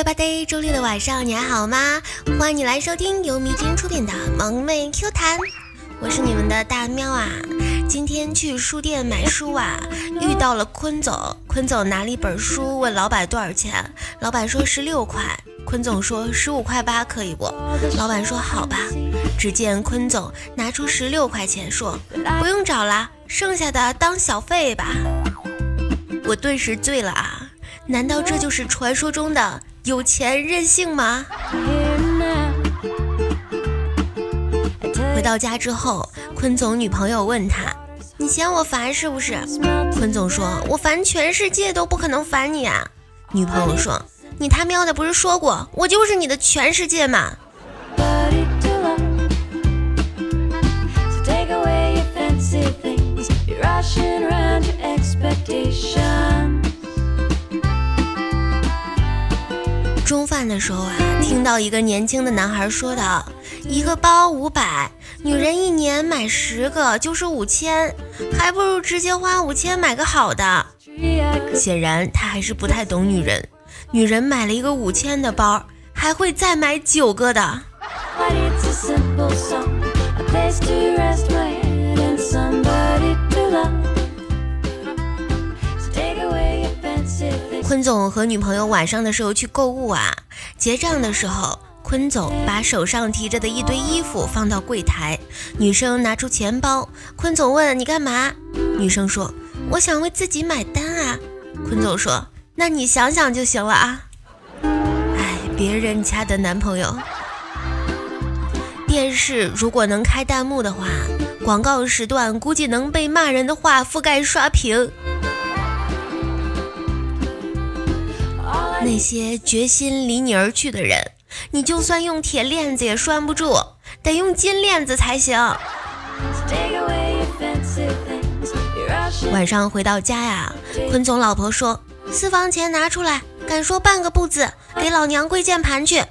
Hello everybody，周六的晚上你还好吗？欢迎你来收听由迷津出品的萌妹 Q 弹，我是你们的大喵啊。今天去书店买书啊，遇到了坤总。坤总拿了一本书，问老板多少钱，老板说十六块。坤总说十五块八可以不？老板说好吧。只见坤总拿出十六块钱，说不用找了，剩下的当小费吧。我顿时醉了啊！难道这就是传说中的有钱任性吗？回到家之后，坤总女朋友问他：“你嫌我烦是不是？”坤总说：“我烦全世界都不可能烦你啊。”女朋友说：“你他喵的不是说过我就是你的全世界吗？”中饭的时候啊，听到一个年轻的男孩说道：“一个包五百，女人一年买十个就是五千，还不如直接花五千买个好的。”显然他还是不太懂女人，女人买了一个五千的包，还会再买九个的。坤总和女朋友晚上的时候去购物啊，结账的时候，坤总把手上提着的一堆衣服放到柜台，女生拿出钱包，坤总问你干嘛？女生说我想为自己买单啊。坤总说那你想想就行了啊。哎，别人家的男朋友。电视如果能开弹幕的话，广告时段估计能被骂人的话覆盖刷屏。那些决心离你而去的人，你就算用铁链子也拴不住，得用金链子才行。晚上回到家呀，坤总老婆说：“私房钱拿出来，敢说半个不字，给老娘跪键盘去。”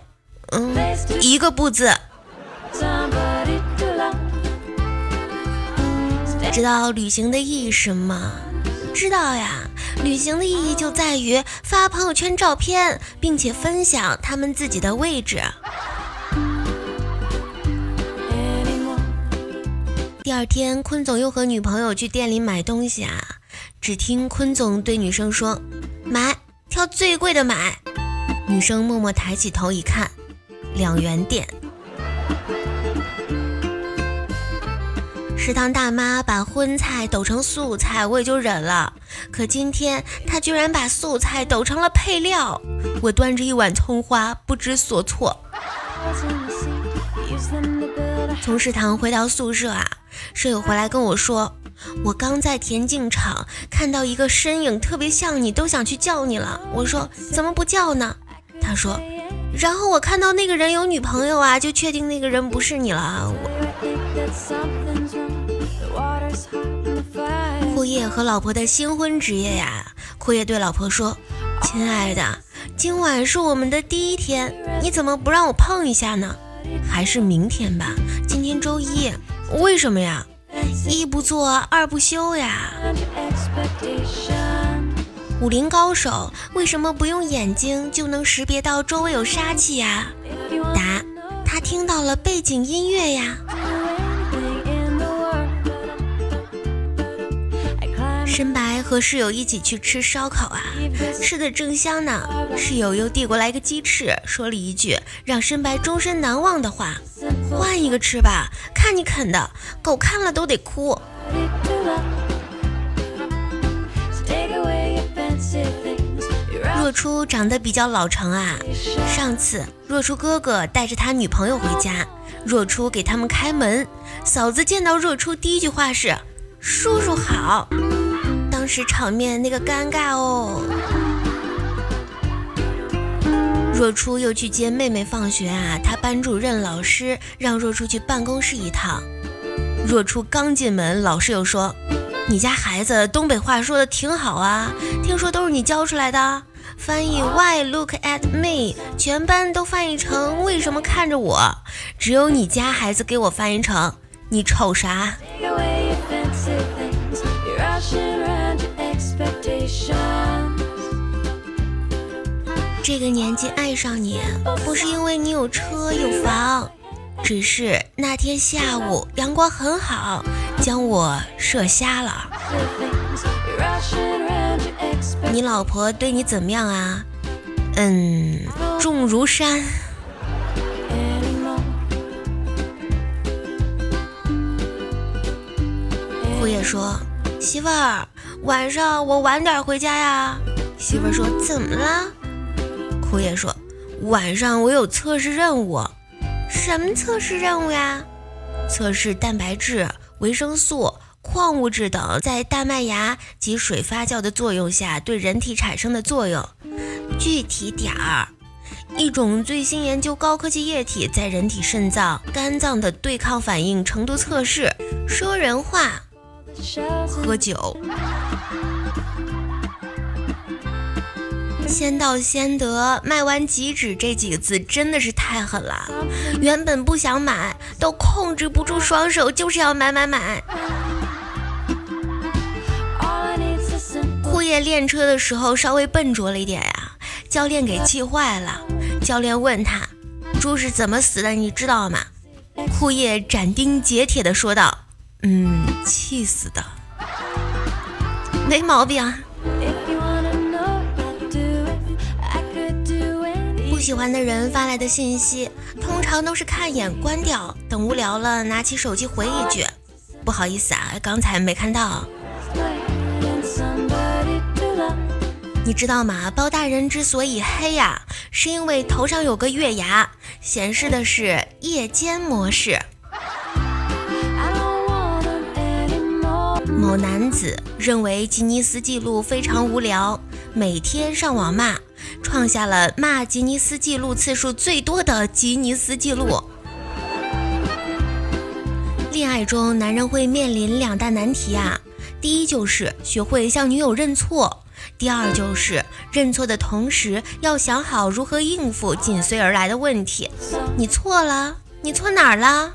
嗯，一个不字。知道旅行的意义什么？知道呀。旅行的意义就在于发朋友圈照片，并且分享他们自己的位置。第二天，坤总又和女朋友去店里买东西啊，只听坤总对女生说：“买，挑最贵的买。”女生默默抬起头一看，两元店。食堂大妈把荤菜抖成素菜，我也就忍了。可今天他居然把素菜抖成了配料，我端着一碗葱花不知所措。从食堂回到宿舍啊，舍友回来跟我说，我刚在田径场看到一个身影特别像你，都想去叫你了。我说怎么不叫呢？他说，然后我看到那个人有女朋友啊，就确定那个人不是你了。我阔叶和老婆的新婚之夜呀，阔叶对老婆说：“亲爱的，今晚是我们的第一天，你怎么不让我碰一下呢？还是明天吧，今天周一。为什么呀？一不做二不休呀。武林高手为什么不用眼睛就能识别到周围有杀气呀？答：他听到了背景音乐呀。”申白和室友一起去吃烧烤啊，吃的正香呢，室友又递过来一个鸡翅，说了一句让申白终身难忘的话：“换一个吃吧，看你啃的，狗看了都得哭。”若初长得比较老成啊，上次若初哥哥带着他女朋友回家，若初给他们开门，嫂子见到若初第一句话是：“叔叔好。”是场面那个尴尬哦。若初又去接妹妹放学啊，他班主任老师让若初去办公室一趟。若初刚进门，老师又说：“你家孩子东北话说的挺好啊，听说都是你教出来的。”翻译 Why look at me？全班都翻译成为什么看着我？只有你家孩子给我翻译成你瞅啥？这个年纪爱上你，不是因为你有车有房，只是那天下午阳光很好，将我射瞎了。你老婆对你怎么样啊？嗯，重如山。虎爷说：“媳妇儿，晚上我晚点回家呀。”媳妇儿说：“怎么了？”枯叶说：“晚上我有测试任务。”什么测试任务呀？测试蛋白质、维生素。矿物质等在大麦芽及水发酵的作用下对人体产生的作用，具体点儿，一种最新研究高科技液体在人体肾脏、肝脏的对抗反应程度测试。说人话，喝酒，先到先得，卖完即止这几个字真的是太狠了。原本不想买，都控制不住双手，就是要买买买。业练车的时候稍微笨拙了一点呀，教练给气坏了。教练问他：“猪是怎么死的？你知道吗？”库叶斩钉截铁地说道：“嗯，气死的，没毛病啊。”不喜欢的人发来的信息，通常都是看一眼关掉，等无聊了拿起手机回一句：“不好意思啊，刚才没看到。”你知道吗？包大人之所以黑呀，是因为头上有个月牙，显示的是夜间模式。某男子认为吉尼斯纪录非常无聊，每天上网骂，创下了骂吉尼斯纪录次数最多的吉尼斯纪录。恋爱中，男人会面临两大难题啊，第一就是学会向女友认错。第二就是认错的同时，要想好如何应付紧随而来的问题。你错了，你错哪儿了？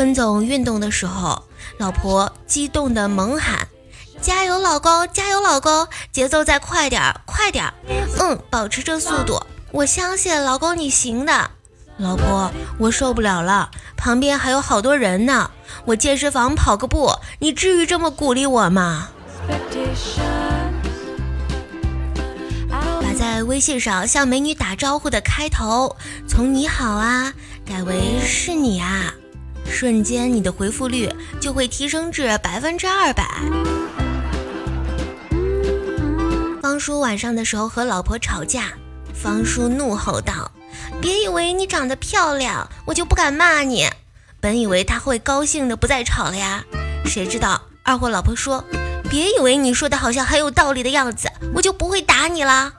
坤总运动的时候，老婆激动的猛喊：“加油，老公，加油，老公，节奏再快点儿，快点儿，嗯，保持这速度，我相信老公你行的。”老婆，我受不了了，旁边还有好多人呢。我健身房跑个步，你至于这么鼓励我吗？把在微信上向美女打招呼的开头从“你好啊”改为“是你啊”，瞬间你的回复率就会提升至百分之二百。方叔晚上的时候和老婆吵架，方叔怒吼道。别以为你长得漂亮，我就不敢骂你。本以为他会高兴的不再吵了呀，谁知道二货老婆说：“别以为你说的好像很有道理的样子，我就不会打你了。”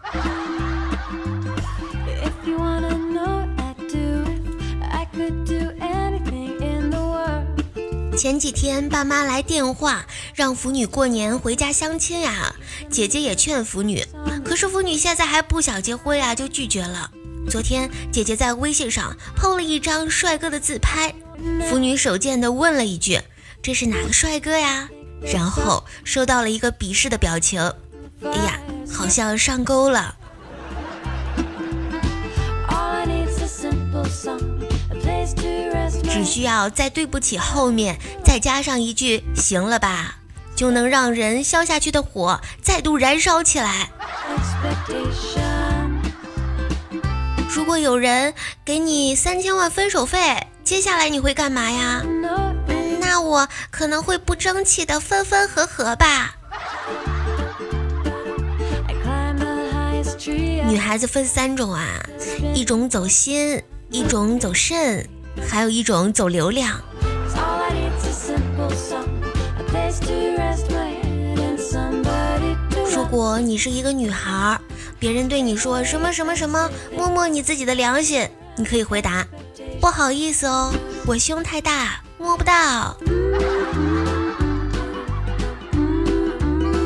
前几天爸妈来电话，让腐女过年回家相亲呀。姐姐也劝腐女，可是腐女现在还不想结婚呀，就拒绝了。昨天姐姐在微信上碰了一张帅哥的自拍，腐女手贱的问了一句：“这是哪个帅哥呀？”然后收到了一个鄙视的表情。哎呀，好像上钩了。只需要在对不起后面再加上一句“行了吧”，就能让人消下去的火再度燃烧起来。如果有人给你三千万分手费，接下来你会干嘛呀？那我可能会不争气的分分合合吧。女孩子分三种啊，一种走心，一种走肾，还有一种走流量。如果你是一个女孩。别人对你说什么什么什么，摸摸你自己的良心，你可以回答：不好意思哦，我胸太大，摸不到。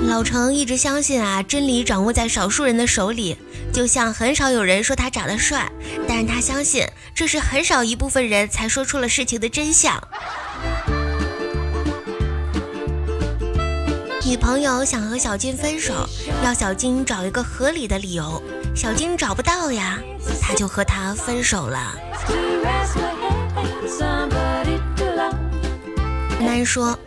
老程一直相信啊，真理掌握在少数人的手里，就像很少有人说他长得帅，但是他相信这是很少一部分人才说出了事情的真相。女朋友想和小金分手，要小金找一个合理的理由。小金找不到呀，他就和他分手了。男说：“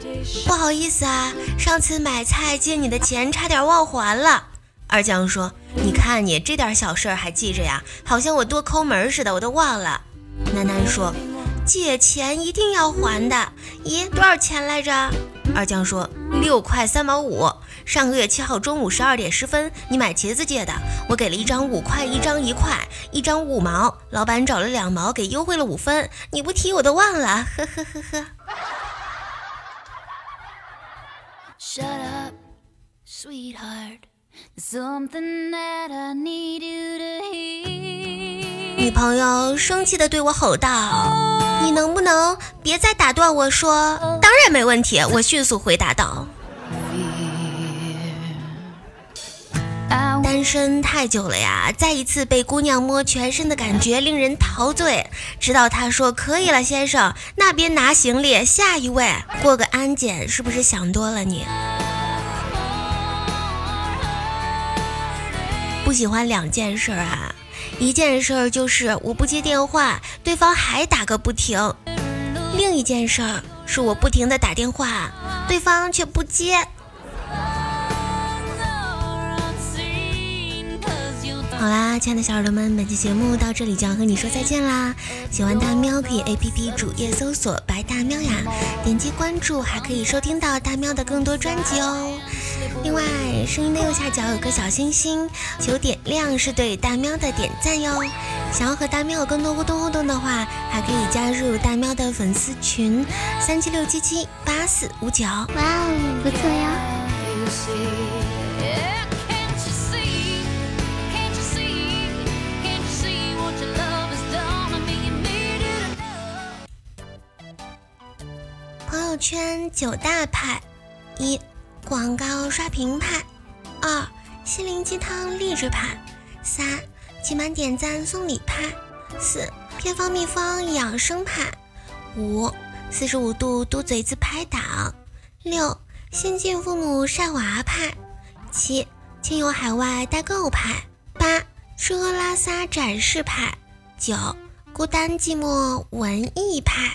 不好意思啊，上次买菜借你的钱差点忘还了。”二将说：“你看你这点小事儿还记着呀，好像我多抠门似的，我都忘了。”楠楠说：“借钱一定要还的。咦，多少钱来着？”二将说：“六块三毛五。上个月七号中午十二点十分，你买茄子借的，我给了一张五块，一张一块，一张五毛，老板找了两毛，给优惠了五分。你不提我都忘了，呵呵呵呵。” Shut up, sweetheart. Something that I need you to hear. 女朋友生气的对我吼道：“你能不能别再打断我说？”当然没问题，我迅速回答道。单身太久了呀，再一次被姑娘摸全身的感觉令人陶醉。直到她说：“可以了，先生，那边拿行李，下一位过个安检，是不是想多了你？”不喜欢两件事啊，一件事儿就是我不接电话，对方还打个不停；另一件事儿是我不停的打电话，对方却不接。好啦，亲爱的小耳朵们，本期节目到这里就要和你说再见啦！喜欢大喵可以 A P P 主页搜索“白大喵”呀，点击关注还可以收听到大喵的更多专辑哦。另外，声音的右下角有个小星星，求点亮是对大喵的点赞哟。想要和大喵有更多互动互动的话，还可以加入大喵的粉丝群三七六七七八四五九。哇哦，不错哟。圈九大派：一、广告刷屏派；二、心灵鸡汤励志派；三、集满点赞送礼派；四、偏方秘方养生派；五、四十五度嘟嘴自拍党；六、新晋父母晒娃派；七、亲友海外代购派；八、吃喝拉撒展示派；九、孤单寂寞文艺派。